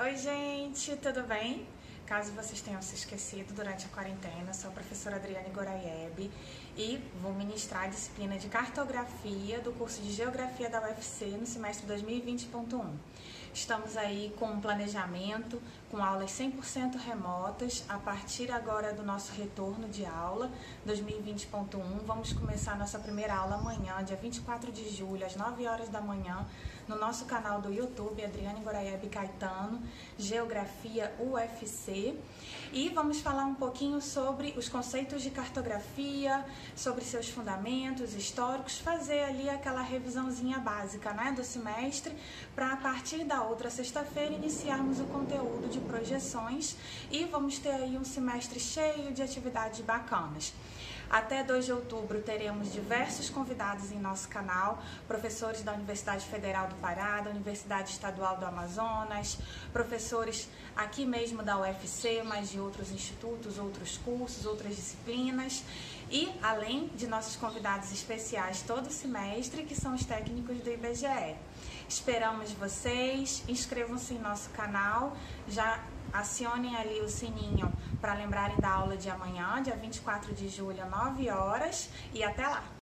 Oi, gente, tudo bem? Caso vocês tenham se esquecido durante a quarentena, sou a professora Adriane Goraieb e vou ministrar a disciplina de cartografia do curso de Geografia da UFC no semestre 2020.1. Estamos aí com um planejamento, com aulas 100% remotas, a partir agora do nosso retorno de aula 2020.1. Vamos começar nossa primeira aula amanhã, dia 24 de julho, às 9 horas da manhã, no nosso canal do YouTube, Adriane Goraieb Caetano, Geografia UFC. E vamos falar um pouquinho sobre os conceitos de cartografia, sobre seus fundamentos históricos, fazer ali aquela revisãozinha básica né, do semestre, para a partir da outra sexta-feira iniciarmos o conteúdo de projeções e vamos ter aí um semestre cheio de atividades bacanas. Até 2 de outubro teremos diversos convidados em nosso canal, professores da Universidade Federal do Pará, da Universidade Estadual do Amazonas, professores aqui mesmo da UFC, mas de outros institutos, outros cursos, outras disciplinas e além de nossos convidados especiais todo semestre, que são os técnicos do IBGE. Esperamos vocês, inscrevam-se em nosso canal, já acionem ali o sininho para lembrarem da aula de amanhã, dia 24 de julho, 9 horas, e até lá!